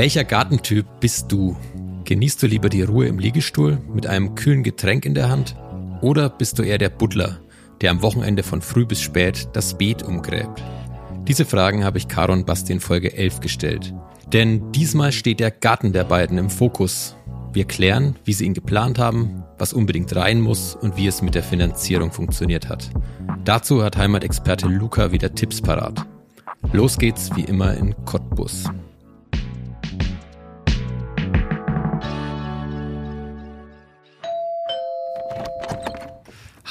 Welcher Gartentyp bist du? Genießt du lieber die Ruhe im Liegestuhl mit einem kühlen Getränk in der Hand? Oder bist du eher der Buddler, der am Wochenende von früh bis spät das Beet umgräbt? Diese Fragen habe ich Caro und Basti in Folge 11 gestellt. Denn diesmal steht der Garten der beiden im Fokus. Wir klären, wie sie ihn geplant haben, was unbedingt rein muss und wie es mit der Finanzierung funktioniert hat. Dazu hat Heimatexperte Luca wieder Tipps parat. Los geht's wie immer in Cottbus.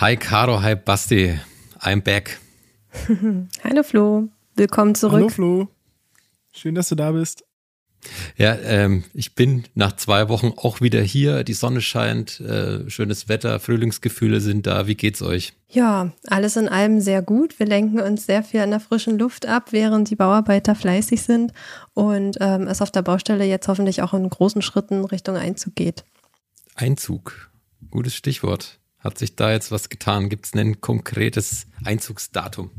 Hi Caro, hi Basti, I'm back. Hallo Flo, willkommen zurück. Hallo Flo, schön, dass du da bist. Ja, ähm, ich bin nach zwei Wochen auch wieder hier. Die Sonne scheint, äh, schönes Wetter, Frühlingsgefühle sind da. Wie geht's euch? Ja, alles in allem sehr gut. Wir lenken uns sehr viel an der frischen Luft ab, während die Bauarbeiter fleißig sind und ähm, es auf der Baustelle jetzt hoffentlich auch in großen Schritten Richtung Einzug geht. Einzug, gutes Stichwort. Hat sich da jetzt was getan? Gibt es ein konkretes Einzugsdatum?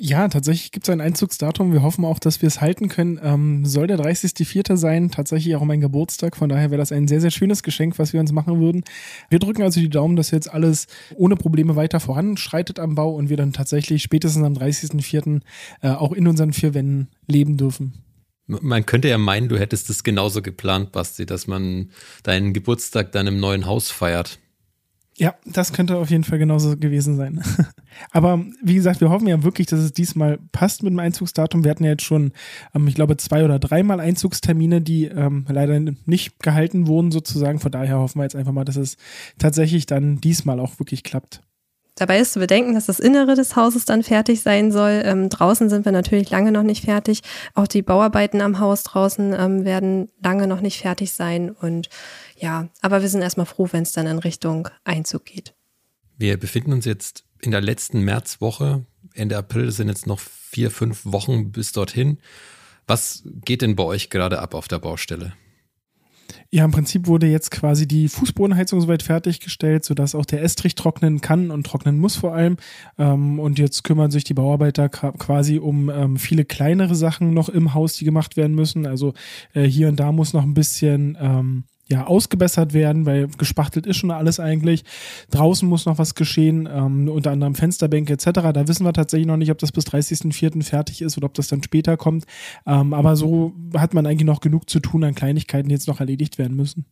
Ja, tatsächlich gibt es ein Einzugsdatum. Wir hoffen auch, dass wir es halten können. Ähm, soll der 30.04. sein, tatsächlich auch mein Geburtstag. Von daher wäre das ein sehr, sehr schönes Geschenk, was wir uns machen würden. Wir drücken also die Daumen, dass jetzt alles ohne Probleme weiter voranschreitet am Bau und wir dann tatsächlich spätestens am 30.04. Äh, auch in unseren vier Wänden leben dürfen. Man könnte ja meinen, du hättest es genauso geplant, Basti, dass man deinen Geburtstag dann im neuen Haus feiert. Ja, das könnte auf jeden Fall genauso gewesen sein. Aber wie gesagt, wir hoffen ja wirklich, dass es diesmal passt mit dem Einzugsdatum. Wir hatten ja jetzt schon, ähm, ich glaube, zwei oder dreimal Einzugstermine, die ähm, leider nicht gehalten wurden, sozusagen. Von daher hoffen wir jetzt einfach mal, dass es tatsächlich dann diesmal auch wirklich klappt. Dabei ist zu bedenken, dass das Innere des Hauses dann fertig sein soll. Ähm, draußen sind wir natürlich lange noch nicht fertig. Auch die Bauarbeiten am Haus draußen ähm, werden lange noch nicht fertig sein. Und ja, aber wir sind erstmal froh, wenn es dann in Richtung Einzug geht. Wir befinden uns jetzt in der letzten Märzwoche. Ende April sind jetzt noch vier, fünf Wochen bis dorthin. Was geht denn bei euch gerade ab auf der Baustelle? Ja, im Prinzip wurde jetzt quasi die Fußbodenheizung soweit fertiggestellt, sodass auch der Estrich trocknen kann und trocknen muss vor allem. Ähm, und jetzt kümmern sich die Bauarbeiter quasi um ähm, viele kleinere Sachen noch im Haus, die gemacht werden müssen. Also äh, hier und da muss noch ein bisschen ähm, ja, ausgebessert werden, weil gespachtelt ist schon alles eigentlich. Draußen muss noch was geschehen, ähm, unter anderem Fensterbänke etc. Da wissen wir tatsächlich noch nicht, ob das bis 30.04. fertig ist oder ob das dann später kommt. Ähm, aber so hat man eigentlich noch genug zu tun an Kleinigkeiten, die jetzt noch erledigt werden müssen.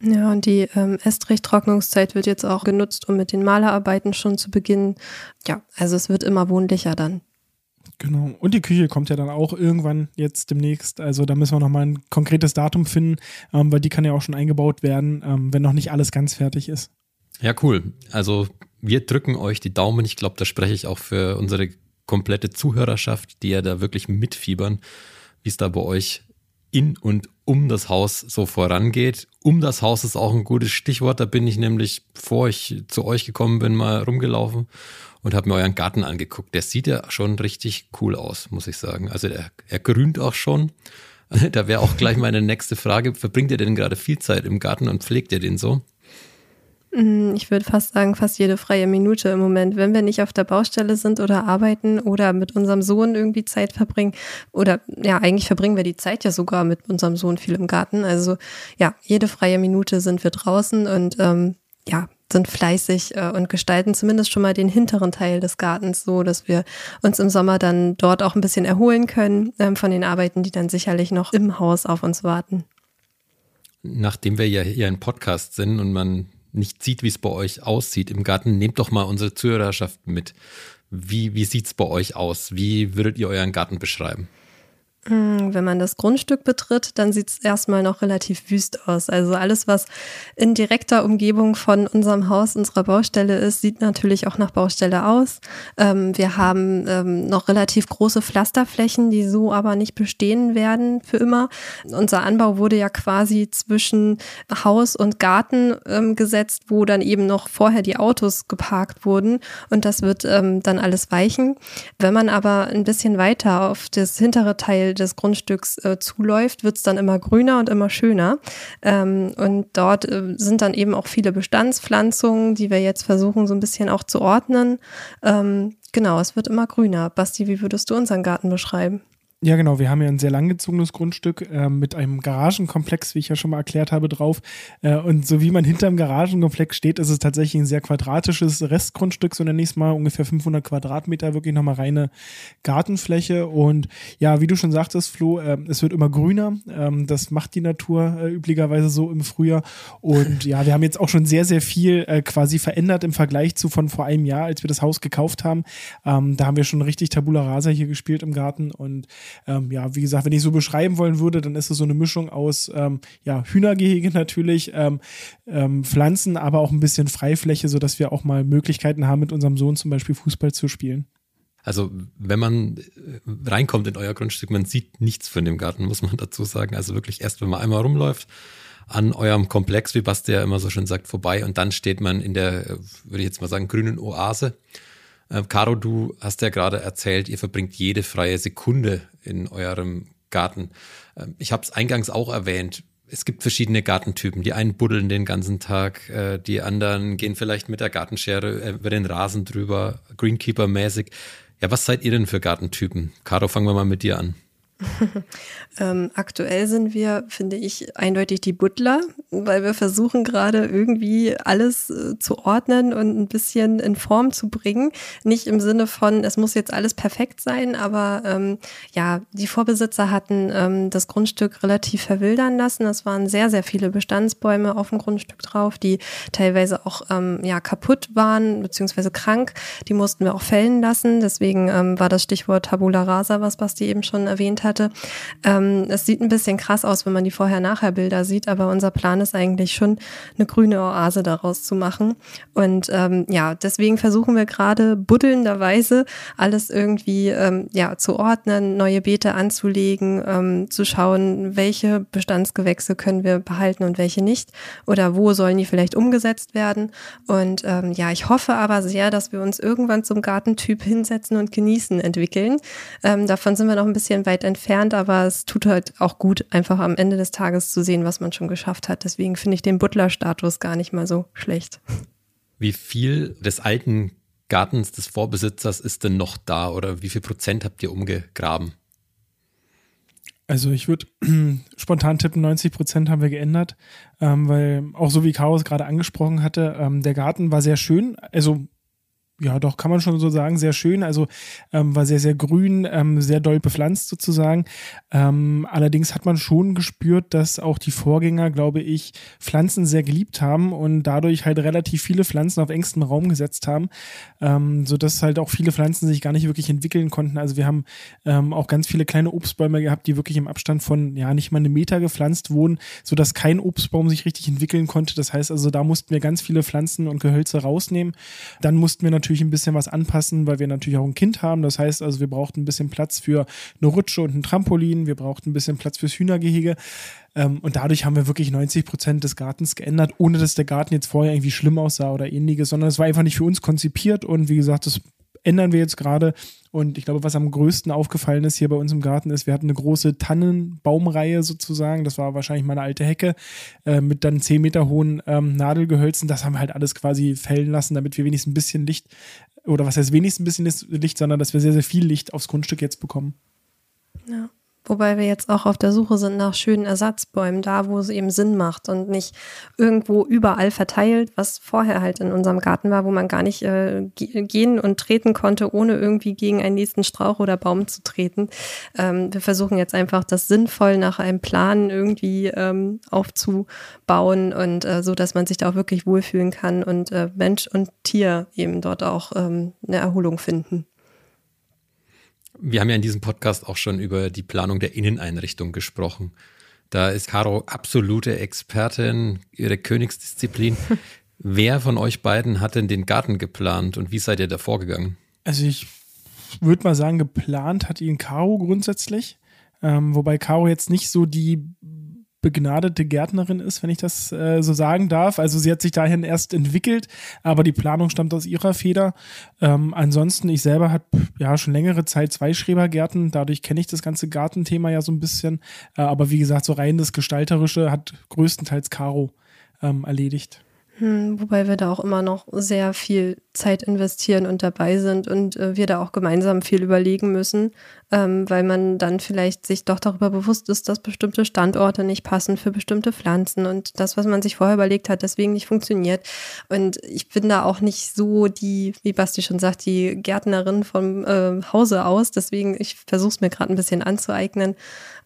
Ja, und die ähm, Estrich-Trocknungszeit wird jetzt auch genutzt, um mit den Malerarbeiten schon zu beginnen. Ja, also es wird immer wohnlicher dann. Genau. Und die Küche kommt ja dann auch irgendwann jetzt demnächst. Also da müssen wir nochmal ein konkretes Datum finden, ähm, weil die kann ja auch schon eingebaut werden, ähm, wenn noch nicht alles ganz fertig ist. Ja, cool. Also wir drücken euch die Daumen. Ich glaube, da spreche ich auch für unsere komplette Zuhörerschaft, die ja da wirklich mitfiebern, wie es da bei euch in und um das Haus so vorangeht. Um das Haus ist auch ein gutes Stichwort. Da bin ich nämlich, bevor ich zu euch gekommen bin, mal rumgelaufen und habe mir euren Garten angeguckt. Der sieht ja schon richtig cool aus, muss ich sagen. Also er, er grünt auch schon. Da wäre auch gleich meine nächste Frage. Verbringt ihr denn gerade viel Zeit im Garten und pflegt ihr den so? Mm, ich würde fast sagen, fast jede freie Minute im Moment. Wenn wir nicht auf der Baustelle sind oder arbeiten oder mit unserem Sohn irgendwie Zeit verbringen, oder ja, eigentlich verbringen wir die Zeit ja sogar mit unserem Sohn viel im Garten. Also ja, jede freie Minute sind wir draußen und ähm, ja, sind fleißig äh, und gestalten zumindest schon mal den hinteren Teil des Gartens so, dass wir uns im Sommer dann dort auch ein bisschen erholen können ähm, von den Arbeiten, die dann sicherlich noch im Haus auf uns warten. Nachdem wir ja hier ein Podcast sind und man nicht sieht, wie es bei euch aussieht im Garten, nehmt doch mal unsere Zuhörerschaft mit. Wie, wie sieht es bei euch aus? Wie würdet ihr euren Garten beschreiben? Hm, wenn man das Grundstück betritt, dann sieht es erstmal noch relativ wüst aus. Also alles, was in direkter Umgebung von unserem Haus, unserer Baustelle ist, sieht natürlich auch nach Baustelle aus. Ähm, wir haben ähm, noch relativ große Pflasterflächen, die so aber nicht bestehen werden für immer. Unser Anbau wurde ja quasi zwischen Haus und Garten ähm, gesetzt, wo dann eben noch vorher die Autos geparkt wurden. Und das wird ähm, dann alles weichen. Wenn man aber ein bisschen weiter auf das hintere Teil des Grundstücks äh, zuläuft, wird es dann immer grüner und immer schöner. Ähm, und dort äh, sind dann eben auch viele Bestandspflanzungen, die wir jetzt versuchen so ein bisschen auch zu ordnen. Ähm, genau, es wird immer grüner. Basti, wie würdest du unseren Garten beschreiben? Ja, genau. Wir haben ja ein sehr langgezogenes Grundstück äh, mit einem Garagenkomplex, wie ich ja schon mal erklärt habe, drauf. Äh, und so wie man hinterm Garagenkomplex steht, ist es tatsächlich ein sehr quadratisches Restgrundstück, so nenne ich es mal, ungefähr 500 Quadratmeter, wirklich nochmal reine Gartenfläche. Und ja, wie du schon sagtest, Flo, äh, es wird immer grüner. Ähm, das macht die Natur äh, üblicherweise so im Frühjahr. Und ja, wir haben jetzt auch schon sehr, sehr viel äh, quasi verändert im Vergleich zu von vor einem Jahr, als wir das Haus gekauft haben. Ähm, da haben wir schon richtig Tabula Rasa hier gespielt im Garten und ähm, ja, wie gesagt, wenn ich so beschreiben wollen würde, dann ist es so eine Mischung aus ähm, ja, Hühnergehege natürlich, ähm, ähm, Pflanzen, aber auch ein bisschen Freifläche, sodass wir auch mal Möglichkeiten haben, mit unserem Sohn zum Beispiel Fußball zu spielen. Also wenn man äh, reinkommt in euer Grundstück, man sieht nichts von dem Garten, muss man dazu sagen. Also wirklich erst, wenn man einmal rumläuft, an eurem Komplex, wie Basti ja immer so schön sagt, vorbei und dann steht man in der, äh, würde ich jetzt mal sagen, grünen Oase Caro, du hast ja gerade erzählt, ihr verbringt jede freie Sekunde in eurem Garten. Äh, ich habe es eingangs auch erwähnt. Es gibt verschiedene Gartentypen. Die einen buddeln den ganzen Tag, äh, die anderen gehen vielleicht mit der Gartenschere äh, über den Rasen drüber, Greenkeeper-mäßig. Ja, was seid ihr denn für Gartentypen? Caro, fangen wir mal mit dir an. ähm, aktuell sind wir, finde ich, eindeutig die Butler, weil wir versuchen gerade irgendwie alles äh, zu ordnen und ein bisschen in Form zu bringen. Nicht im Sinne von, es muss jetzt alles perfekt sein, aber ähm, ja, die Vorbesitzer hatten ähm, das Grundstück relativ verwildern lassen. Es waren sehr, sehr viele Bestandsbäume auf dem Grundstück drauf, die teilweise auch ähm, ja, kaputt waren, beziehungsweise krank. Die mussten wir auch fällen lassen. Deswegen ähm, war das Stichwort Tabula Rasa, was Basti eben schon erwähnt hat hatte. Ähm, es sieht ein bisschen krass aus, wenn man die Vorher-Nachher-Bilder sieht, aber unser Plan ist eigentlich schon, eine grüne Oase daraus zu machen. Und ähm, ja, deswegen versuchen wir gerade buddelnderweise alles irgendwie ähm, ja, zu ordnen, neue Beete anzulegen, ähm, zu schauen, welche Bestandsgewächse können wir behalten und welche nicht oder wo sollen die vielleicht umgesetzt werden. Und ähm, ja, ich hoffe aber sehr, dass wir uns irgendwann zum Gartentyp hinsetzen und genießen entwickeln. Ähm, davon sind wir noch ein bisschen weit entfernt entfernt, aber es tut halt auch gut, einfach am Ende des Tages zu sehen, was man schon geschafft hat. Deswegen finde ich den Butler-Status gar nicht mal so schlecht. Wie viel des alten Gartens des Vorbesitzers ist denn noch da oder wie viel Prozent habt ihr umgegraben? Also ich würde spontan tippen, 90 Prozent haben wir geändert, ähm, weil auch so wie Chaos gerade angesprochen hatte, ähm, der Garten war sehr schön. Also ja, doch, kann man schon so sagen, sehr schön. Also ähm, war sehr, sehr grün, ähm, sehr doll bepflanzt sozusagen. Ähm, allerdings hat man schon gespürt, dass auch die Vorgänger, glaube ich, Pflanzen sehr geliebt haben und dadurch halt relativ viele Pflanzen auf engstem Raum gesetzt haben, ähm, sodass halt auch viele Pflanzen sich gar nicht wirklich entwickeln konnten. Also wir haben ähm, auch ganz viele kleine Obstbäume gehabt, die wirklich im Abstand von, ja, nicht mal einem Meter gepflanzt wurden, sodass kein Obstbaum sich richtig entwickeln konnte. Das heißt also, da mussten wir ganz viele Pflanzen und Gehölze rausnehmen. Dann mussten wir natürlich natürlich ein bisschen was anpassen, weil wir natürlich auch ein Kind haben. Das heißt also, wir brauchten ein bisschen Platz für eine Rutsche und ein Trampolin. Wir brauchten ein bisschen Platz fürs Hühnergehege. Ähm, und dadurch haben wir wirklich 90 Prozent des Gartens geändert, ohne dass der Garten jetzt vorher irgendwie schlimm aussah oder ähnliches, sondern es war einfach nicht für uns konzipiert. Und wie gesagt, das ändern wir jetzt gerade. Und ich glaube, was am größten aufgefallen ist hier bei uns im Garten ist, wir hatten eine große Tannenbaumreihe sozusagen. Das war wahrscheinlich meine alte Hecke äh, mit dann 10 Meter hohen ähm, Nadelgehölzen. Das haben wir halt alles quasi fällen lassen, damit wir wenigstens ein bisschen Licht, oder was heißt wenigstens ein bisschen Licht, sondern dass wir sehr, sehr viel Licht aufs Grundstück jetzt bekommen. Ja. Wobei wir jetzt auch auf der Suche sind nach schönen Ersatzbäumen, da wo es eben Sinn macht und nicht irgendwo überall verteilt, was vorher halt in unserem Garten war, wo man gar nicht äh, gehen und treten konnte, ohne irgendwie gegen einen nächsten Strauch oder Baum zu treten. Ähm, wir versuchen jetzt einfach das sinnvoll nach einem Plan irgendwie ähm, aufzubauen und äh, so, dass man sich da auch wirklich wohlfühlen kann und äh, Mensch und Tier eben dort auch ähm, eine Erholung finden. Wir haben ja in diesem Podcast auch schon über die Planung der Inneneinrichtung gesprochen. Da ist Caro absolute Expertin, ihre Königsdisziplin. Wer von euch beiden hat denn den Garten geplant und wie seid ihr da vorgegangen? Also ich würde mal sagen, geplant hat ihn Caro grundsätzlich. Ähm, wobei Caro jetzt nicht so die begnadete Gärtnerin ist, wenn ich das äh, so sagen darf. Also sie hat sich dahin erst entwickelt, aber die Planung stammt aus ihrer Feder. Ähm, ansonsten, ich selber habe ja schon längere Zeit zwei Schrebergärten, dadurch kenne ich das ganze Gartenthema ja so ein bisschen. Äh, aber wie gesagt, so rein das Gestalterische hat größtenteils Caro ähm, erledigt. Hm, wobei wir da auch immer noch sehr viel Zeit investieren und dabei sind und äh, wir da auch gemeinsam viel überlegen müssen, ähm, weil man dann vielleicht sich doch darüber bewusst ist, dass bestimmte Standorte nicht passen für bestimmte Pflanzen und das, was man sich vorher überlegt hat, deswegen nicht funktioniert. Und ich bin da auch nicht so die, wie Basti schon sagt, die Gärtnerin vom äh, Hause aus. Deswegen, ich versuche es mir gerade ein bisschen anzueignen.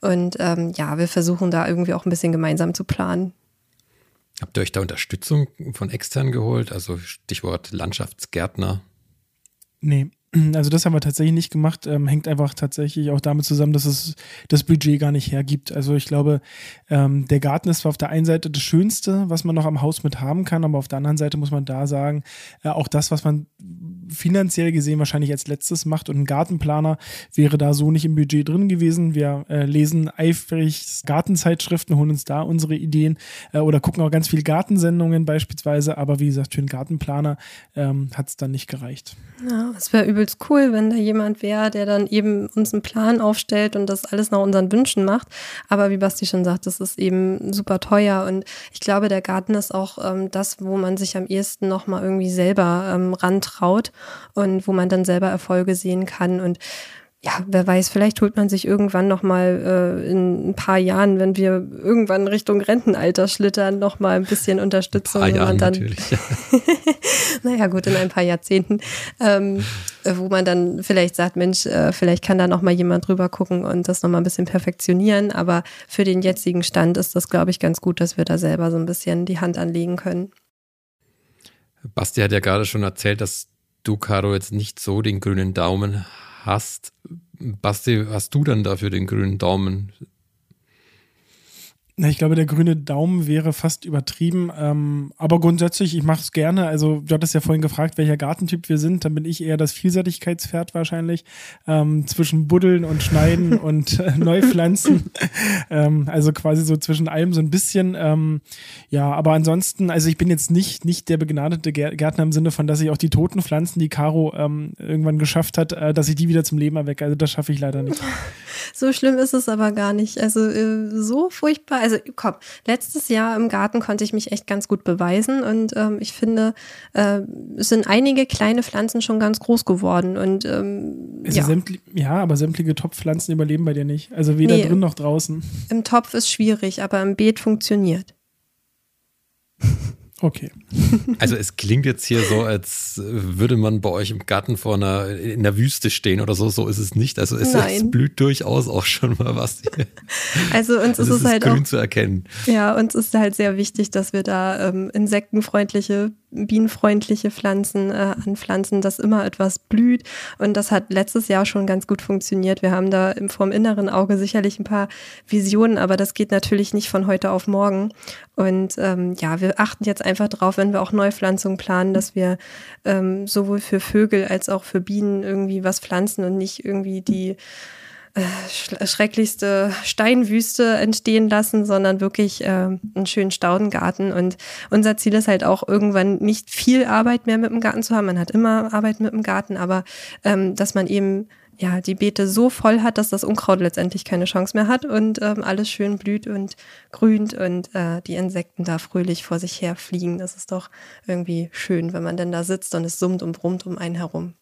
Und ähm, ja, wir versuchen da irgendwie auch ein bisschen gemeinsam zu planen. Habt ihr euch da Unterstützung von extern geholt? Also Stichwort Landschaftsgärtner? Nee, also das haben wir tatsächlich nicht gemacht, ähm, hängt einfach tatsächlich auch damit zusammen, dass es das Budget gar nicht hergibt. Also ich glaube, ähm, der Garten ist zwar auf der einen Seite das Schönste, was man noch am Haus mit haben kann, aber auf der anderen Seite muss man da sagen, äh, auch das, was man finanziell gesehen wahrscheinlich als letztes macht und ein Gartenplaner wäre da so nicht im Budget drin gewesen. Wir äh, lesen eifrig Gartenzeitschriften, holen uns da unsere Ideen äh, oder gucken auch ganz viel Gartensendungen beispielsweise, aber wie gesagt, für einen Gartenplaner ähm, hat es dann nicht gereicht. Ja, es wäre übelst cool, wenn da jemand wäre, der dann eben uns einen Plan aufstellt und das alles nach unseren Wünschen macht. Aber wie Basti schon sagt, das ist eben super teuer und ich glaube, der Garten ist auch ähm, das, wo man sich am ehesten nochmal irgendwie selber ähm, rantraut und wo man dann selber Erfolge sehen kann und ja, wer weiß, vielleicht holt man sich irgendwann noch mal äh, in ein paar Jahren, wenn wir irgendwann Richtung Rentenalter schlittern, noch mal ein bisschen Unterstützung. Ein paar Jahren dann, natürlich. naja, gut, in ein paar Jahrzehnten, ähm, wo man dann vielleicht sagt, Mensch, äh, vielleicht kann da noch mal jemand drüber gucken und das noch mal ein bisschen perfektionieren. Aber für den jetzigen Stand ist das, glaube ich, ganz gut, dass wir da selber so ein bisschen die Hand anlegen können. Basti hat ja gerade schon erzählt, dass du, Caro, jetzt nicht so den grünen Daumen hast. Basti, hast du dann dafür den grünen Daumen? Na, ich glaube, der grüne Daumen wäre fast übertrieben. Ähm, aber grundsätzlich, ich mache es gerne. Also, du hattest ja vorhin gefragt, welcher Gartentyp wir sind. Dann bin ich eher das Vielseitigkeitspferd wahrscheinlich. Ähm, zwischen Buddeln und Schneiden und äh, Neupflanzen. ähm, also quasi so zwischen allem so ein bisschen. Ähm, ja, aber ansonsten, also ich bin jetzt nicht, nicht der begnadete Gärtner im Sinne von, dass ich auch die toten Pflanzen, die Caro ähm, irgendwann geschafft hat, äh, dass ich die wieder zum Leben erwecke. Also das schaffe ich leider nicht. So schlimm ist es aber gar nicht. Also äh, so furchtbar. Also komm, letztes Jahr im Garten konnte ich mich echt ganz gut beweisen und ähm, ich finde, äh, es sind einige kleine Pflanzen schon ganz groß geworden und ähm, ja. ja. aber sämtliche Topfpflanzen überleben bei dir nicht. Also weder nee, drin noch draußen. Im Topf ist schwierig, aber im Beet funktioniert. Okay. Also es klingt jetzt hier so, als würde man bei euch im Garten vor einer in der Wüste stehen oder so. So ist es nicht. Also es, es blüht durchaus auch schon mal was. Hier. Also uns ist es, ist halt grün auch, zu erkennen. Ja, uns ist halt sehr wichtig, dass wir da ähm, insektenfreundliche bienenfreundliche Pflanzen äh, anpflanzen, dass immer etwas blüht. Und das hat letztes Jahr schon ganz gut funktioniert. Wir haben da im, vom inneren Auge sicherlich ein paar Visionen, aber das geht natürlich nicht von heute auf morgen. Und ähm, ja, wir achten jetzt einfach drauf, wenn wir auch Neupflanzungen planen, dass wir ähm, sowohl für Vögel als auch für Bienen irgendwie was pflanzen und nicht irgendwie die schrecklichste Steinwüste entstehen lassen, sondern wirklich äh, einen schönen Staudengarten. Und unser Ziel ist halt auch irgendwann nicht viel Arbeit mehr mit dem Garten zu haben. Man hat immer Arbeit mit dem Garten, aber ähm, dass man eben ja die Beete so voll hat, dass das Unkraut letztendlich keine Chance mehr hat und ähm, alles schön blüht und grünt und äh, die Insekten da fröhlich vor sich her fliegen. Das ist doch irgendwie schön, wenn man denn da sitzt und es summt und brummt um einen herum.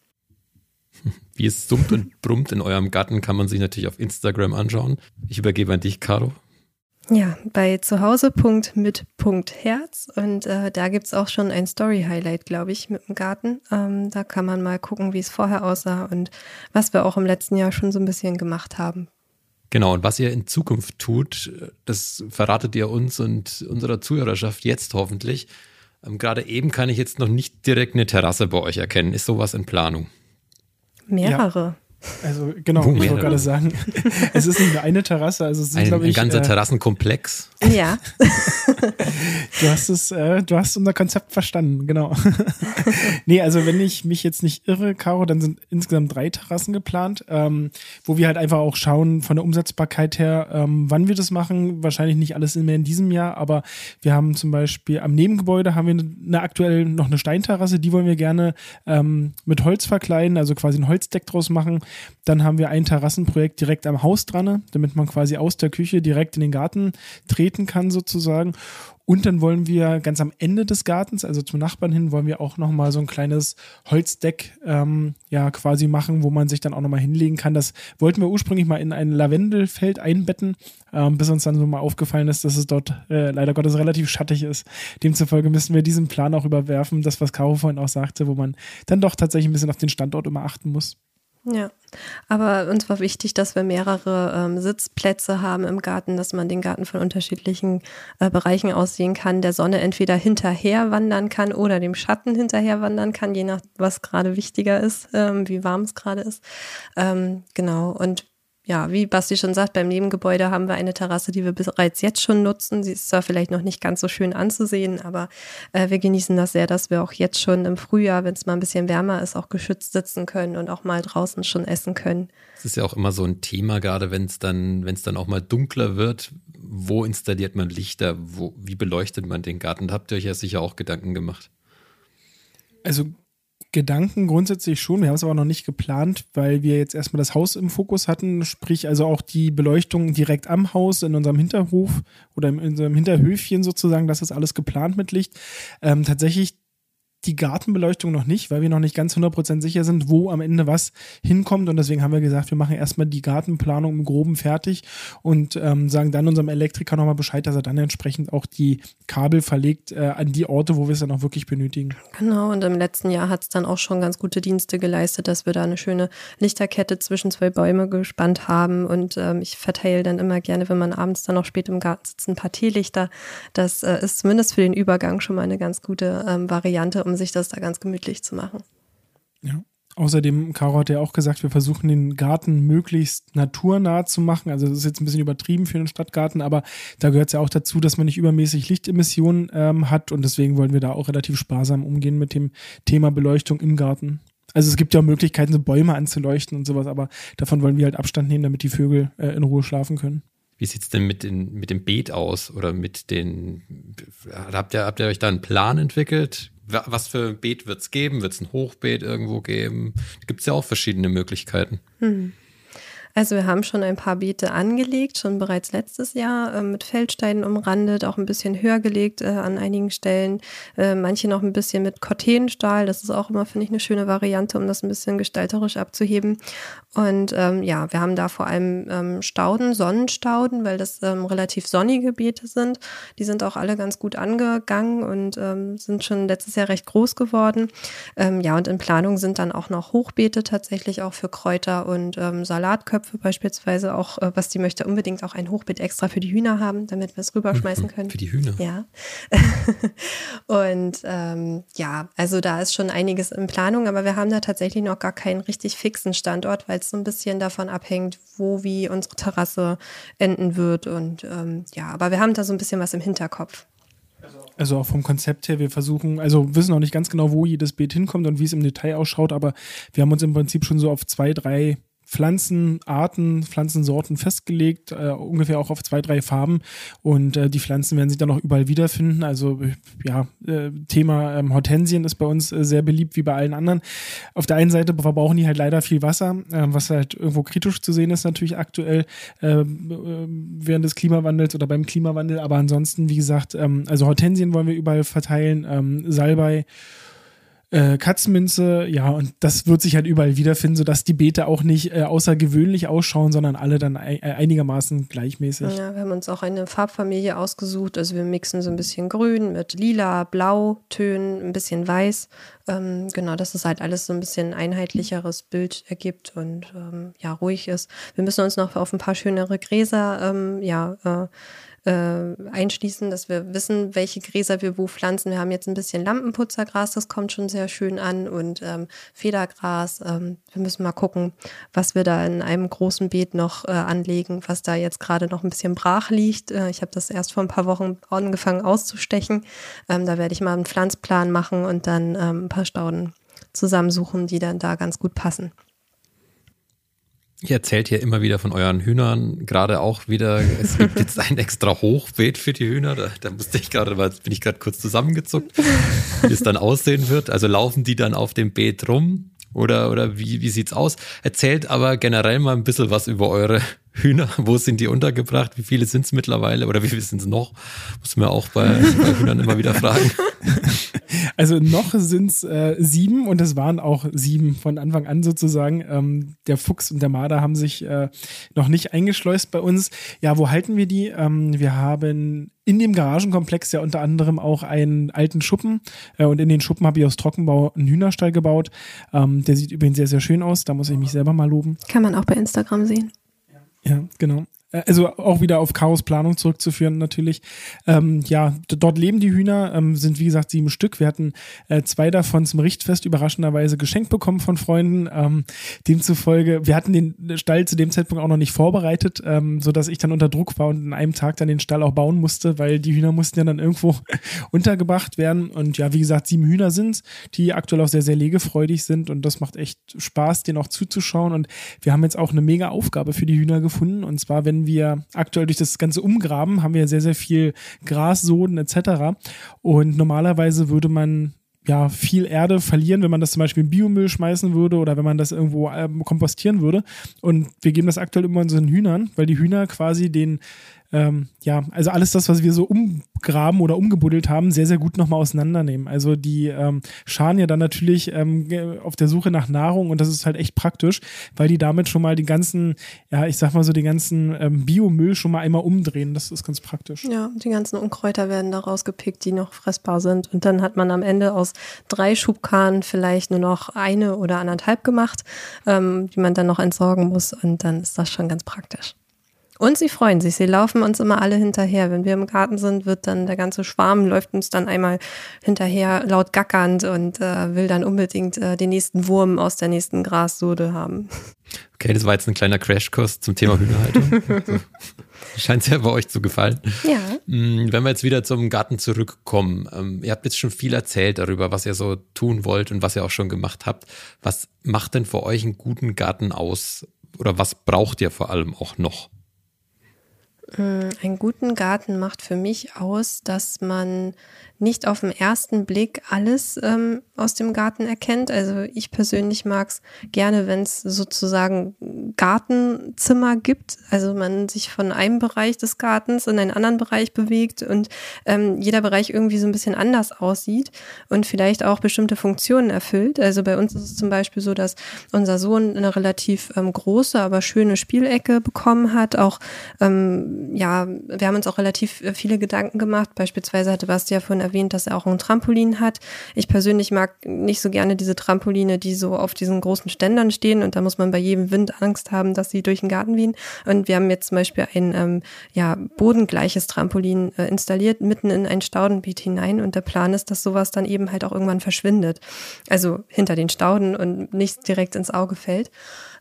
Wie es summt und brummt in eurem Garten, kann man sich natürlich auf Instagram anschauen. Ich übergebe an dich, Caro. Ja, bei zuhause.mit.herz und äh, da gibt es auch schon ein Story-Highlight, glaube ich, mit dem Garten. Ähm, da kann man mal gucken, wie es vorher aussah und was wir auch im letzten Jahr schon so ein bisschen gemacht haben. Genau, und was ihr in Zukunft tut, das verratet ihr uns und unserer Zuhörerschaft jetzt hoffentlich. Ähm, Gerade eben kann ich jetzt noch nicht direkt eine Terrasse bei euch erkennen. Ist sowas in Planung? Mehrere. Ja. Also genau, oh, ich wollte gerade sagen, es ist nicht nur eine Terrasse, also es sind, ein, ich, ein ganzer äh, Terrassenkomplex. Ja. du hast es, äh, du hast unser Konzept verstanden, genau. nee, also wenn ich mich jetzt nicht irre, Caro, dann sind insgesamt drei Terrassen geplant, ähm, wo wir halt einfach auch schauen von der Umsetzbarkeit her, ähm, wann wir das machen. Wahrscheinlich nicht alles mehr in diesem Jahr, aber wir haben zum Beispiel am Nebengebäude haben wir eine, eine aktuell noch eine Steinterrasse, die wollen wir gerne ähm, mit Holz verkleiden, also quasi ein Holzdeck draus machen Dann haben wir ein Terrassenprojekt direkt am Haus dran, damit man quasi aus der Küche direkt in den Garten treten kann sozusagen. Und dann wollen wir ganz am Ende des Gartens, also zum Nachbarn hin, wollen wir auch nochmal so ein kleines Holzdeck ähm, ja quasi machen, wo man sich dann auch nochmal hinlegen kann. Das wollten wir ursprünglich mal in ein Lavendelfeld einbetten, ähm, bis uns dann so mal aufgefallen ist, dass es dort äh, leider Gottes relativ schattig ist. Demzufolge müssen wir diesen Plan auch überwerfen, das, was Caro vorhin auch sagte, wo man dann doch tatsächlich ein bisschen auf den Standort immer achten muss. Ja, aber uns war wichtig, dass wir mehrere ähm, Sitzplätze haben im Garten, dass man den Garten von unterschiedlichen äh, Bereichen aussehen kann, der Sonne entweder hinterher wandern kann oder dem Schatten hinterher wandern kann, je nach was gerade wichtiger ist, ähm, wie warm es gerade ist. Ähm, genau, und ja, wie Basti schon sagt, beim Nebengebäude haben wir eine Terrasse, die wir bereits jetzt schon nutzen. Sie ist zwar vielleicht noch nicht ganz so schön anzusehen, aber äh, wir genießen das sehr, dass wir auch jetzt schon im Frühjahr, wenn es mal ein bisschen wärmer ist, auch geschützt sitzen können und auch mal draußen schon essen können. Es ist ja auch immer so ein Thema, gerade wenn es dann, wenn es dann auch mal dunkler wird. Wo installiert man Lichter? Wo, wie beleuchtet man den Garten? Da habt ihr euch ja sicher auch Gedanken gemacht. Also Gedanken grundsätzlich schon. Wir haben es aber noch nicht geplant, weil wir jetzt erstmal das Haus im Fokus hatten, sprich also auch die Beleuchtung direkt am Haus in unserem Hinterhof oder in unserem Hinterhöfchen sozusagen. Das ist alles geplant mit Licht. Ähm, tatsächlich die Gartenbeleuchtung noch nicht, weil wir noch nicht ganz 100% sicher sind, wo am Ende was hinkommt. Und deswegen haben wir gesagt, wir machen erstmal die Gartenplanung im Groben fertig und ähm, sagen dann unserem Elektriker nochmal Bescheid, dass er dann entsprechend auch die Kabel verlegt äh, an die Orte, wo wir es dann auch wirklich benötigen. Genau, und im letzten Jahr hat es dann auch schon ganz gute Dienste geleistet, dass wir da eine schöne Lichterkette zwischen zwei Bäume gespannt haben. Und ähm, ich verteile dann immer gerne, wenn man abends dann noch spät im Garten sitzt, ein paar Teelichter. Das äh, ist zumindest für den Übergang schon mal eine ganz gute ähm, Variante, um sich das da ganz gemütlich zu machen. Ja. Außerdem, Caro hat ja auch gesagt, wir versuchen den Garten möglichst naturnah zu machen. Also das ist jetzt ein bisschen übertrieben für einen Stadtgarten, aber da gehört es ja auch dazu, dass man nicht übermäßig Lichtemissionen ähm, hat und deswegen wollen wir da auch relativ sparsam umgehen mit dem Thema Beleuchtung im Garten. Also es gibt ja auch Möglichkeiten, so Bäume anzuleuchten und sowas, aber davon wollen wir halt Abstand nehmen, damit die Vögel äh, in Ruhe schlafen können. Wie sieht es denn mit, den, mit dem Beet aus oder mit den, habt ihr, habt ihr euch da einen Plan entwickelt? Was für ein Beet wird es geben? Wird es ein Hochbeet irgendwo geben? Gibt es ja auch verschiedene Möglichkeiten. Hm. Also wir haben schon ein paar Beete angelegt, schon bereits letztes Jahr äh, mit Feldsteinen umrandet, auch ein bisschen höher gelegt äh, an einigen Stellen. Äh, manche noch ein bisschen mit Cortenenstahl. Das ist auch immer, finde ich, eine schöne Variante, um das ein bisschen gestalterisch abzuheben. Und ähm, ja, wir haben da vor allem ähm, Stauden, Sonnenstauden, weil das ähm, relativ sonnige Beete sind. Die sind auch alle ganz gut angegangen und ähm, sind schon letztes Jahr recht groß geworden. Ähm, ja, und in Planung sind dann auch noch Hochbeete tatsächlich auch für Kräuter und ähm, Salatköpfe Köpfe beispielsweise auch, äh, was die möchte, unbedingt auch ein Hochbeet extra für die Hühner haben, damit wir es rüberschmeißen mhm, können. Für die Hühner? Ja. und ähm, ja, also da ist schon einiges in Planung, aber wir haben da tatsächlich noch gar keinen richtig fixen Standort, weil es so ein bisschen davon abhängt, wo wie unsere Terrasse enden wird. Und ähm, ja, aber wir haben da so ein bisschen was im Hinterkopf. Also auch vom Konzept her, wir versuchen, also wissen auch nicht ganz genau, wo jedes Beet hinkommt und wie es im Detail ausschaut, aber wir haben uns im Prinzip schon so auf zwei, drei Pflanzenarten, Pflanzensorten festgelegt, äh, ungefähr auch auf zwei, drei Farben. Und äh, die Pflanzen werden sich dann auch überall wiederfinden. Also ja, äh, Thema ähm, Hortensien ist bei uns äh, sehr beliebt wie bei allen anderen. Auf der einen Seite verbrauchen die halt leider viel Wasser, äh, was halt irgendwo kritisch zu sehen ist natürlich aktuell äh, während des Klimawandels oder beim Klimawandel. Aber ansonsten, wie gesagt, ähm, also Hortensien wollen wir überall verteilen, ähm, Salbei äh, Katzenminze, ja, und das wird sich halt überall wiederfinden, sodass die Beete auch nicht äh, außergewöhnlich ausschauen, sondern alle dann e einigermaßen gleichmäßig. Ja, wir haben uns auch eine Farbfamilie ausgesucht. Also wir mixen so ein bisschen grün mit lila, blau Tönen, ein bisschen weiß. Ähm, genau, dass es halt alles so ein bisschen einheitlicheres Bild ergibt und ähm, ja, ruhig ist. Wir müssen uns noch auf ein paar schönere Gräser ähm, ja, äh, äh, einschließen, dass wir wissen, welche Gräser wir wo pflanzen. Wir haben jetzt ein bisschen Lampenputzergras, das kommt schon sehr schön an und ähm, Federgras. Ähm, wir müssen mal gucken, was wir da in einem großen Beet noch äh, anlegen, was da jetzt gerade noch ein bisschen brach liegt. Äh, ich habe das erst vor ein paar Wochen angefangen auszustechen. Ähm, da werde ich mal einen Pflanzplan machen und dann ähm, ein paar Stauden zusammensuchen, die dann da ganz gut passen. Ihr erzählt hier immer wieder von euren Hühnern, gerade auch wieder, es gibt jetzt ein extra Hochbeet für die Hühner. Da, da musste ich gerade, bin ich gerade kurz zusammengezuckt, wie es dann aussehen wird. Also laufen die dann auf dem Beet rum Oder, oder wie, wie sieht's aus? Erzählt aber generell mal ein bisschen was über eure Hühner. Wo sind die untergebracht? Wie viele sind es mittlerweile? Oder wie viele sind es noch? Muss man auch bei, bei Hühnern immer wieder fragen. Also noch sind es äh, sieben und es waren auch sieben von Anfang an sozusagen. Ähm, der Fuchs und der Marder haben sich äh, noch nicht eingeschleust bei uns. Ja, wo halten wir die? Ähm, wir haben in dem Garagenkomplex ja unter anderem auch einen alten Schuppen äh, und in den Schuppen habe ich aus Trockenbau einen Hühnerstall gebaut. Ähm, der sieht übrigens sehr, sehr schön aus. Da muss ich mich selber mal loben. Kann man auch bei Instagram sehen. Ja, genau. Äh, also auch wieder auf Chaos Planung zurückzuführen natürlich. Ähm, ja, dort leben die Hühner, ähm, sind wie gesagt sieben Stück. Wir hatten äh, zwei davon zum Richtfest überraschenderweise geschenkt bekommen von Freunden. Ähm, demzufolge, wir hatten den Stall zu dem Zeitpunkt auch noch nicht vorbereitet, ähm, so dass ich dann unter Druck war und in einem Tag dann den Stall auch bauen musste, weil die Hühner mussten ja dann irgendwo untergebracht werden. Und ja, wie gesagt, sieben Hühner sind die aktuell auch sehr, sehr legefreudig sind und das macht echt Spaß, denen auch zuzuschauen. Und wir haben jetzt auch eine mega Aufgabe für die Hühner gefunden. Und zwar, wenn wir aktuell durch das ganze Umgraben haben wir sehr, sehr viel Grassoden etc. Und normalerweise würde man ja, viel Erde verlieren, wenn man das zum Beispiel in Biomüll schmeißen würde oder wenn man das irgendwo ähm, kompostieren würde. Und wir geben das aktuell immer unseren Hühnern, weil die Hühner quasi den ähm, ja, also alles das, was wir so umgraben oder umgebuddelt haben, sehr, sehr gut nochmal auseinandernehmen. Also die ähm, scharen ja dann natürlich ähm, auf der Suche nach Nahrung und das ist halt echt praktisch, weil die damit schon mal die ganzen, ja, ich sag mal so, den ganzen ähm, Biomüll schon mal einmal umdrehen. Das ist ganz praktisch. Ja, die ganzen Unkräuter werden da rausgepickt, die noch fressbar sind. Und dann hat man am Ende aus drei Schubkarren vielleicht nur noch eine oder anderthalb gemacht, ähm, die man dann noch entsorgen muss. Und dann ist das schon ganz praktisch. Und sie freuen sich. Sie laufen uns immer alle hinterher. Wenn wir im Garten sind, wird dann der ganze Schwarm läuft uns dann einmal hinterher laut gackernd und äh, will dann unbedingt äh, den nächsten Wurm aus der nächsten Grassode haben. Okay, das war jetzt ein kleiner Crashkurs zum Thema Hühnerhaltung. Scheint sehr bei euch zu gefallen. Ja. Mm, wenn wir jetzt wieder zum Garten zurückkommen, ähm, ihr habt jetzt schon viel erzählt darüber, was ihr so tun wollt und was ihr auch schon gemacht habt. Was macht denn für euch einen guten Garten aus? Oder was braucht ihr vor allem auch noch? Mm, einen guten Garten macht für mich aus, dass man nicht auf den ersten Blick alles ähm, aus dem Garten erkennt. Also ich persönlich mag es gerne, wenn es sozusagen Gartenzimmer gibt. Also man sich von einem Bereich des Gartens in einen anderen Bereich bewegt und ähm, jeder Bereich irgendwie so ein bisschen anders aussieht und vielleicht auch bestimmte Funktionen erfüllt. Also bei uns ist es zum Beispiel so, dass unser Sohn eine relativ ähm, große, aber schöne Spielecke bekommen hat. Auch ähm, ja, wir haben uns auch relativ äh, viele Gedanken gemacht. Beispielsweise hatte Bastia von erwähnt, dass er auch ein Trampolin hat. Ich persönlich mag nicht so gerne diese Trampoline, die so auf diesen großen Ständern stehen und da muss man bei jedem Wind Angst haben, dass sie durch den Garten wehen. Und wir haben jetzt zum Beispiel ein ähm, ja, bodengleiches Trampolin äh, installiert, mitten in ein Staudenbeet hinein und der Plan ist, dass sowas dann eben halt auch irgendwann verschwindet. Also hinter den Stauden und nicht direkt ins Auge fällt.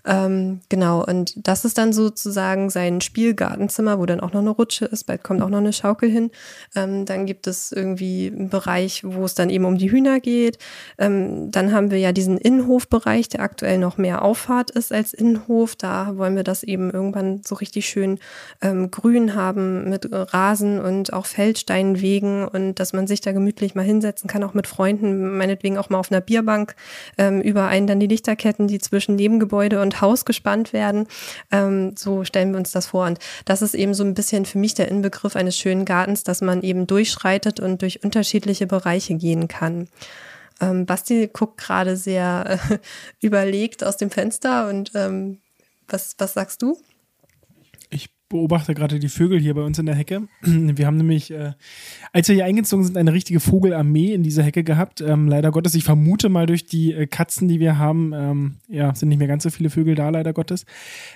Ähm, genau, und das ist dann sozusagen sein Spielgartenzimmer, wo dann auch noch eine Rutsche ist, bald kommt auch noch eine Schaukel hin. Ähm, dann gibt es irgendwie einen Bereich, wo es dann eben um die Hühner geht. Ähm, dann haben wir ja diesen Innenhofbereich, der aktuell noch mehr Auffahrt ist als Innenhof. Da wollen wir das eben irgendwann so richtig schön ähm, grün haben mit Rasen und auch Feldsteinwegen und dass man sich da gemütlich mal hinsetzen kann, auch mit Freunden, meinetwegen auch mal auf einer Bierbank. Ähm, über einen dann die Lichterketten, die zwischen Nebengebäude und Haus gespannt werden. Ähm, so stellen wir uns das vor. Und das ist eben so ein bisschen für mich der Inbegriff eines schönen Gartens, dass man eben durchschreitet und durch unterschiedliche Bereiche gehen kann. Ähm, Basti guckt gerade sehr äh, überlegt aus dem Fenster und ähm, was, was sagst du? Beobachte gerade die Vögel hier bei uns in der Hecke. Wir haben nämlich, äh, als wir hier eingezogen sind, eine richtige Vogelarmee in dieser Hecke gehabt. Ähm, leider Gottes, ich vermute mal durch die äh, Katzen, die wir haben, ähm, ja, sind nicht mehr ganz so viele Vögel da, leider Gottes.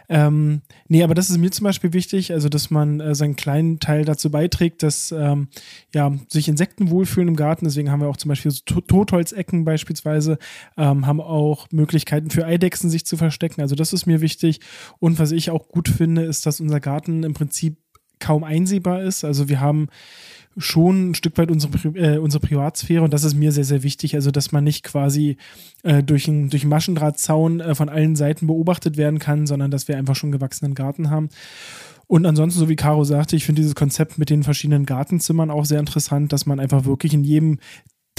Ähm, nee, aber das ist mir zum Beispiel wichtig, also dass man äh, seinen kleinen Teil dazu beiträgt, dass ähm, ja, sich Insekten wohlfühlen im Garten. Deswegen haben wir auch zum Beispiel so Totholzecken beispielsweise, ähm, haben auch Möglichkeiten für Eidechsen sich zu verstecken. Also das ist mir wichtig. Und was ich auch gut finde, ist, dass unser Garten Daten im Prinzip kaum einsehbar ist. Also wir haben schon ein Stück weit unsere, äh, unsere Privatsphäre und das ist mir sehr, sehr wichtig. Also, dass man nicht quasi äh, durch einen durch Maschendrahtzaun äh, von allen Seiten beobachtet werden kann, sondern dass wir einfach schon gewachsenen Garten haben. Und ansonsten, so wie Caro sagte, ich finde dieses Konzept mit den verschiedenen Gartenzimmern auch sehr interessant, dass man einfach wirklich in jedem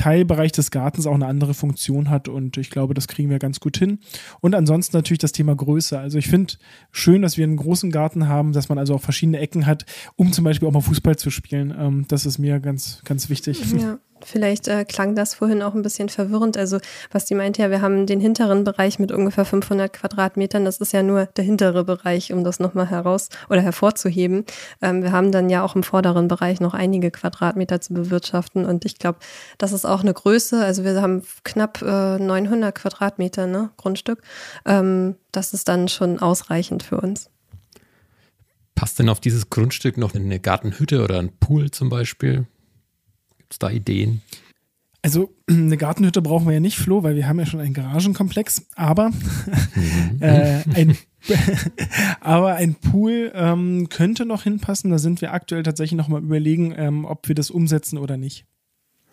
Teilbereich des Gartens auch eine andere Funktion hat und ich glaube, das kriegen wir ganz gut hin. Und ansonsten natürlich das Thema Größe. Also ich finde schön, dass wir einen großen Garten haben, dass man also auch verschiedene Ecken hat, um zum Beispiel auch mal Fußball zu spielen. Ähm, das ist mir ganz, ganz wichtig. Ja. Vielleicht äh, klang das vorhin auch ein bisschen verwirrend. Also, was die meinte ja, wir haben den hinteren Bereich mit ungefähr 500 Quadratmetern. Das ist ja nur der hintere Bereich, um das nochmal heraus oder hervorzuheben. Ähm, wir haben dann ja auch im vorderen Bereich noch einige Quadratmeter zu bewirtschaften. Und ich glaube, das ist auch eine Größe. Also, wir haben knapp äh, 900 Quadratmeter ne, Grundstück. Ähm, das ist dann schon ausreichend für uns. Passt denn auf dieses Grundstück noch eine Gartenhütte oder ein Pool zum Beispiel? Es da Ideen? Also eine Gartenhütte brauchen wir ja nicht, Flo, weil wir haben ja schon einen Garagenkomplex, aber mhm. äh, ein aber ein Pool ähm, könnte noch hinpassen. Da sind wir aktuell tatsächlich noch mal überlegen, ähm, ob wir das umsetzen oder nicht.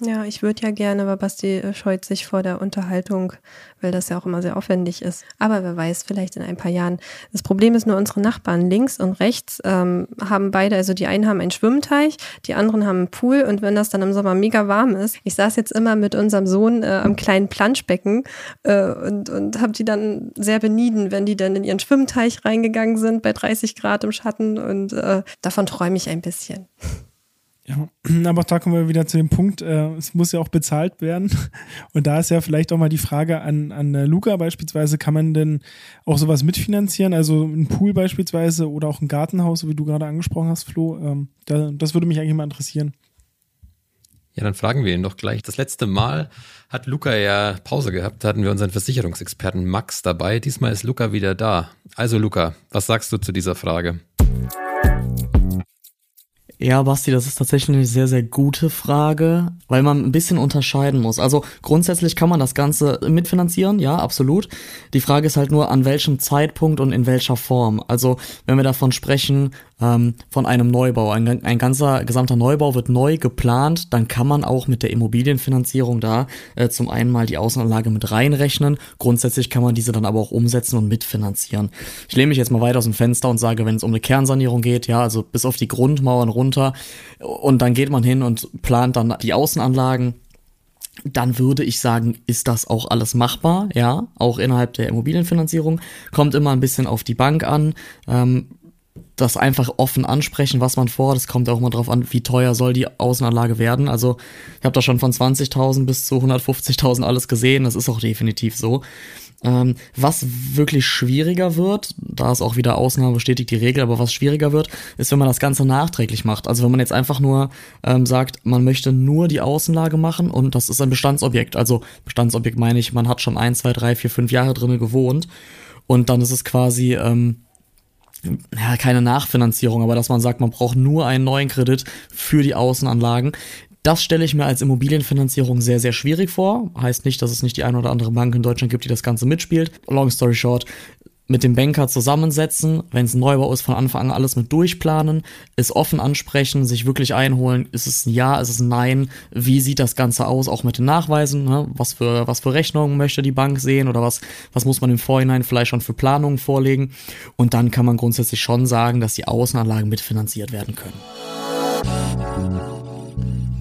Ja, ich würde ja gerne, aber Basti äh, scheut sich vor der Unterhaltung, weil das ja auch immer sehr aufwendig ist. Aber wer weiß, vielleicht in ein paar Jahren. Das Problem ist nur, unsere Nachbarn links und rechts ähm, haben beide, also die einen haben einen Schwimmteich, die anderen haben einen Pool und wenn das dann im Sommer mega warm ist, ich saß jetzt immer mit unserem Sohn äh, am kleinen Planschbecken äh, und, und habe die dann sehr benieden, wenn die dann in ihren Schwimmteich reingegangen sind bei 30 Grad im Schatten und äh, davon träume ich ein bisschen. Ja, aber da kommen wir wieder zu dem Punkt, äh, es muss ja auch bezahlt werden. Und da ist ja vielleicht auch mal die Frage an, an äh, Luca beispielsweise, kann man denn auch sowas mitfinanzieren? Also ein Pool beispielsweise oder auch ein Gartenhaus, wie du gerade angesprochen hast, Flo. Ähm, da, das würde mich eigentlich mal interessieren. Ja, dann fragen wir ihn doch gleich. Das letzte Mal hat Luca ja Pause gehabt, hatten wir unseren Versicherungsexperten Max dabei. Diesmal ist Luca wieder da. Also Luca, was sagst du zu dieser Frage? Ja, Basti, das ist tatsächlich eine sehr, sehr gute Frage, weil man ein bisschen unterscheiden muss. Also grundsätzlich kann man das Ganze mitfinanzieren, ja, absolut. Die Frage ist halt nur, an welchem Zeitpunkt und in welcher Form. Also wenn wir davon sprechen, ähm, von einem Neubau, ein, ein ganzer gesamter Neubau wird neu geplant, dann kann man auch mit der Immobilienfinanzierung da äh, zum einen mal die Außenanlage mit reinrechnen. Grundsätzlich kann man diese dann aber auch umsetzen und mitfinanzieren. Ich lehne mich jetzt mal weiter aus dem Fenster und sage, wenn es um eine Kernsanierung geht, ja, also bis auf die Grundmauern runter, runter und dann geht man hin und plant dann die Außenanlagen dann würde ich sagen, ist das auch alles machbar, ja, auch innerhalb der Immobilienfinanzierung. Kommt immer ein bisschen auf die Bank an. Ähm, das einfach offen ansprechen, was man vorhat. Es kommt auch immer darauf an, wie teuer soll die Außenanlage werden. Also ich habe da schon von 20.000 bis zu 150.000 alles gesehen. Das ist auch definitiv so. Ähm, was wirklich schwieriger wird, da ist auch wieder Ausnahme bestätigt die Regel, aber was schwieriger wird, ist, wenn man das Ganze nachträglich macht. Also wenn man jetzt einfach nur ähm, sagt, man möchte nur die Außenlage machen und das ist ein Bestandsobjekt. Also Bestandsobjekt meine ich, man hat schon ein, zwei, drei, vier, fünf Jahre drinnen gewohnt und dann ist es quasi ähm, ja, keine Nachfinanzierung, aber dass man sagt, man braucht nur einen neuen Kredit für die Außenanlagen. Das stelle ich mir als Immobilienfinanzierung sehr, sehr schwierig vor. Heißt nicht, dass es nicht die eine oder andere Bank in Deutschland gibt, die das Ganze mitspielt. Long story short, mit dem Banker zusammensetzen, wenn es ein Neubau ist, von Anfang an alles mit durchplanen, es offen ansprechen, sich wirklich einholen, ist es ein Ja, ist es ein Nein, wie sieht das Ganze aus, auch mit den Nachweisen, ne? was für, was für Rechnungen möchte die Bank sehen oder was, was muss man im Vorhinein vielleicht schon für Planungen vorlegen und dann kann man grundsätzlich schon sagen, dass die Außenanlagen mitfinanziert werden können.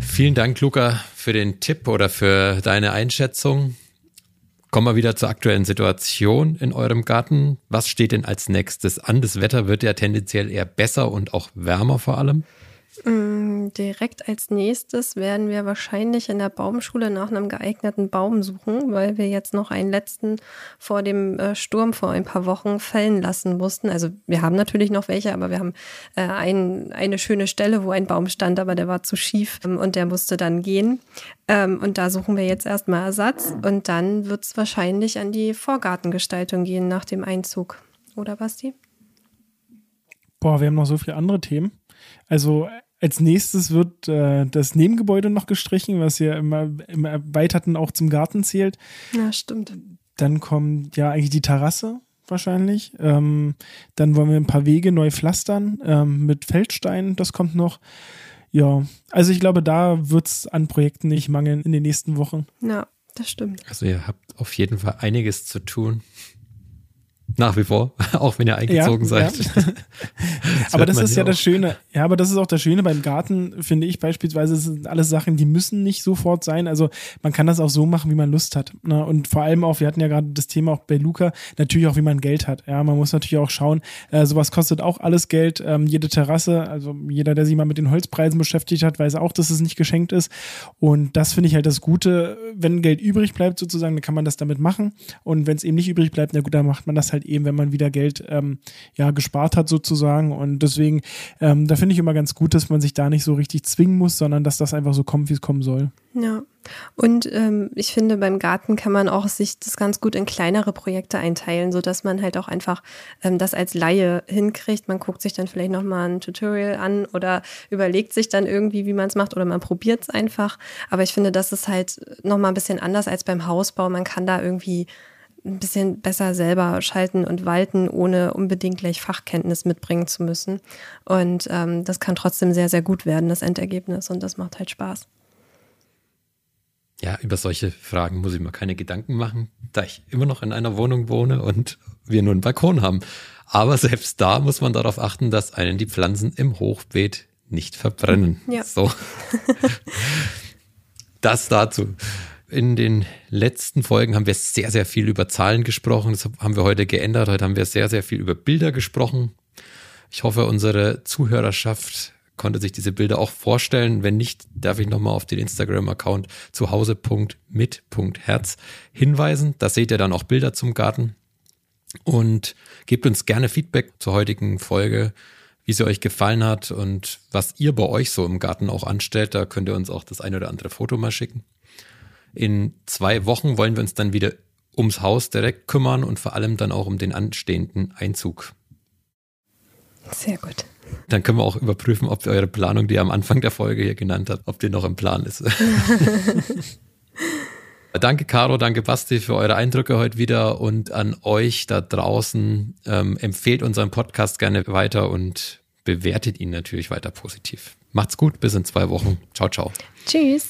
Vielen Dank, Luca, für den Tipp oder für deine Einschätzung. Kommen wir wieder zur aktuellen Situation in eurem Garten. Was steht denn als nächstes an? Das Wetter wird ja tendenziell eher besser und auch wärmer vor allem. Mm, direkt als nächstes werden wir wahrscheinlich in der Baumschule nach einem geeigneten Baum suchen, weil wir jetzt noch einen letzten vor dem äh, Sturm vor ein paar Wochen fällen lassen mussten. Also wir haben natürlich noch welche, aber wir haben äh, ein, eine schöne Stelle, wo ein Baum stand, aber der war zu schief ähm, und der musste dann gehen. Ähm, und da suchen wir jetzt erstmal Ersatz und dann wird es wahrscheinlich an die Vorgartengestaltung gehen nach dem Einzug. Oder Basti? Boah, wir haben noch so viele andere Themen. Also als nächstes wird äh, das Nebengebäude noch gestrichen, was ja immer im Erweiterten auch zum Garten zählt. Ja, stimmt. Dann kommt ja eigentlich die Terrasse wahrscheinlich. Ähm, dann wollen wir ein paar Wege neu pflastern ähm, mit Feldsteinen. Das kommt noch. Ja, also ich glaube, da wird es an Projekten nicht mangeln in den nächsten Wochen. Ja, das stimmt. Also ihr habt auf jeden Fall einiges zu tun. Nach wie vor, auch wenn ihr eingezogen ja, seid. Ja. aber das ist ja auch. das Schöne. Ja, aber das ist auch das Schöne beim Garten, finde ich beispielsweise. Es sind alles Sachen, die müssen nicht sofort sein. Also man kann das auch so machen, wie man Lust hat. Ne? Und vor allem auch, wir hatten ja gerade das Thema auch bei Luca, natürlich auch, wie man Geld hat. Ja, man muss natürlich auch schauen, äh, sowas kostet auch alles Geld. Ähm, jede Terrasse, also jeder, der sich mal mit den Holzpreisen beschäftigt hat, weiß auch, dass es nicht geschenkt ist. Und das finde ich halt das Gute. Wenn Geld übrig bleibt, sozusagen, dann kann man das damit machen. Und wenn es eben nicht übrig bleibt, na gut, dann macht man das halt eben, wenn man wieder Geld ähm, ja gespart hat, sozusagen. Und deswegen, ähm, da finde ich immer ganz gut, dass man sich da nicht so richtig zwingen muss, sondern dass das einfach so kommt, wie es kommen soll. Ja. Und ähm, ich finde, beim Garten kann man auch sich das ganz gut in kleinere Projekte einteilen, sodass man halt auch einfach ähm, das als Laie hinkriegt. Man guckt sich dann vielleicht nochmal ein Tutorial an oder überlegt sich dann irgendwie, wie man es macht oder man probiert es einfach. Aber ich finde, das ist halt nochmal ein bisschen anders als beim Hausbau. Man kann da irgendwie ein bisschen besser selber schalten und walten, ohne unbedingt gleich Fachkenntnis mitbringen zu müssen. Und ähm, das kann trotzdem sehr, sehr gut werden, das Endergebnis. Und das macht halt Spaß. Ja, über solche Fragen muss ich mir keine Gedanken machen, da ich immer noch in einer Wohnung wohne und wir nur einen Balkon haben. Aber selbst da muss man darauf achten, dass einen die Pflanzen im Hochbeet nicht verbrennen. Ja. So. das dazu. In den letzten Folgen haben wir sehr, sehr viel über Zahlen gesprochen. Das haben wir heute geändert. Heute haben wir sehr, sehr viel über Bilder gesprochen. Ich hoffe, unsere Zuhörerschaft konnte sich diese Bilder auch vorstellen. Wenn nicht, darf ich nochmal auf den Instagram-Account zuhause.mit.herz hinweisen. Da seht ihr dann auch Bilder zum Garten. Und gebt uns gerne Feedback zur heutigen Folge, wie sie euch gefallen hat und was ihr bei euch so im Garten auch anstellt. Da könnt ihr uns auch das eine oder andere Foto mal schicken. In zwei Wochen wollen wir uns dann wieder ums Haus direkt kümmern und vor allem dann auch um den anstehenden Einzug. Sehr gut. Dann können wir auch überprüfen, ob eure Planung, die ihr am Anfang der Folge hier genannt habt, ob die noch im Plan ist. danke, Caro, danke, Basti, für eure Eindrücke heute wieder und an euch da draußen. Ähm, empfehlt unseren Podcast gerne weiter und bewertet ihn natürlich weiter positiv. Macht's gut, bis in zwei Wochen. Ciao, ciao. Tschüss.